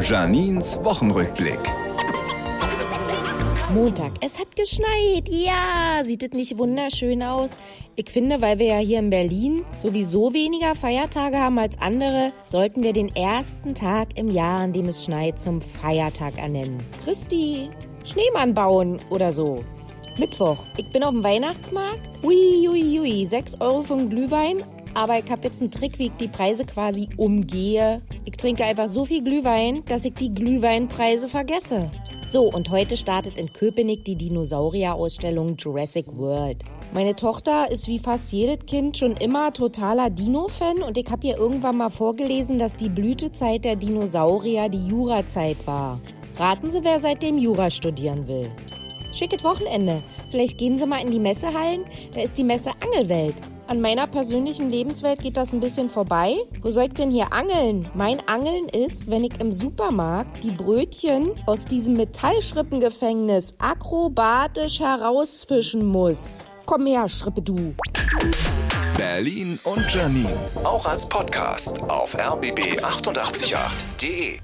Janins Wochenrückblick. Montag. Es hat geschneit. Ja, sieht es nicht wunderschön aus? Ich finde, weil wir ja hier in Berlin sowieso weniger Feiertage haben als andere, sollten wir den ersten Tag im Jahr, an dem es schneit, zum Feiertag ernennen. Christi, Schneemann bauen oder so. Mittwoch. Ich bin auf dem Weihnachtsmarkt. Ui, ui, ui. 6 Euro für einen Glühwein. Aber ich habe jetzt einen Trick, wie ich die Preise quasi umgehe. Ich trinke einfach so viel Glühwein, dass ich die Glühweinpreise vergesse. So, und heute startet in Köpenick die Dinosaurier-Ausstellung Jurassic World. Meine Tochter ist wie fast jedes Kind schon immer totaler Dino-Fan und ich habe ihr irgendwann mal vorgelesen, dass die Blütezeit der Dinosaurier die Jurazeit war. Raten Sie, wer seitdem Jura studieren will. Schickes Wochenende. Vielleicht gehen Sie mal in die Messehallen. Da ist die Messe Angelwelt. An meiner persönlichen Lebenswelt geht das ein bisschen vorbei. Wo soll ich denn hier angeln? Mein Angeln ist, wenn ich im Supermarkt die Brötchen aus diesem Metallschrippengefängnis akrobatisch herausfischen muss. Komm her, Schrippe du. Berlin und Janine. Auch als Podcast auf rbb888.de.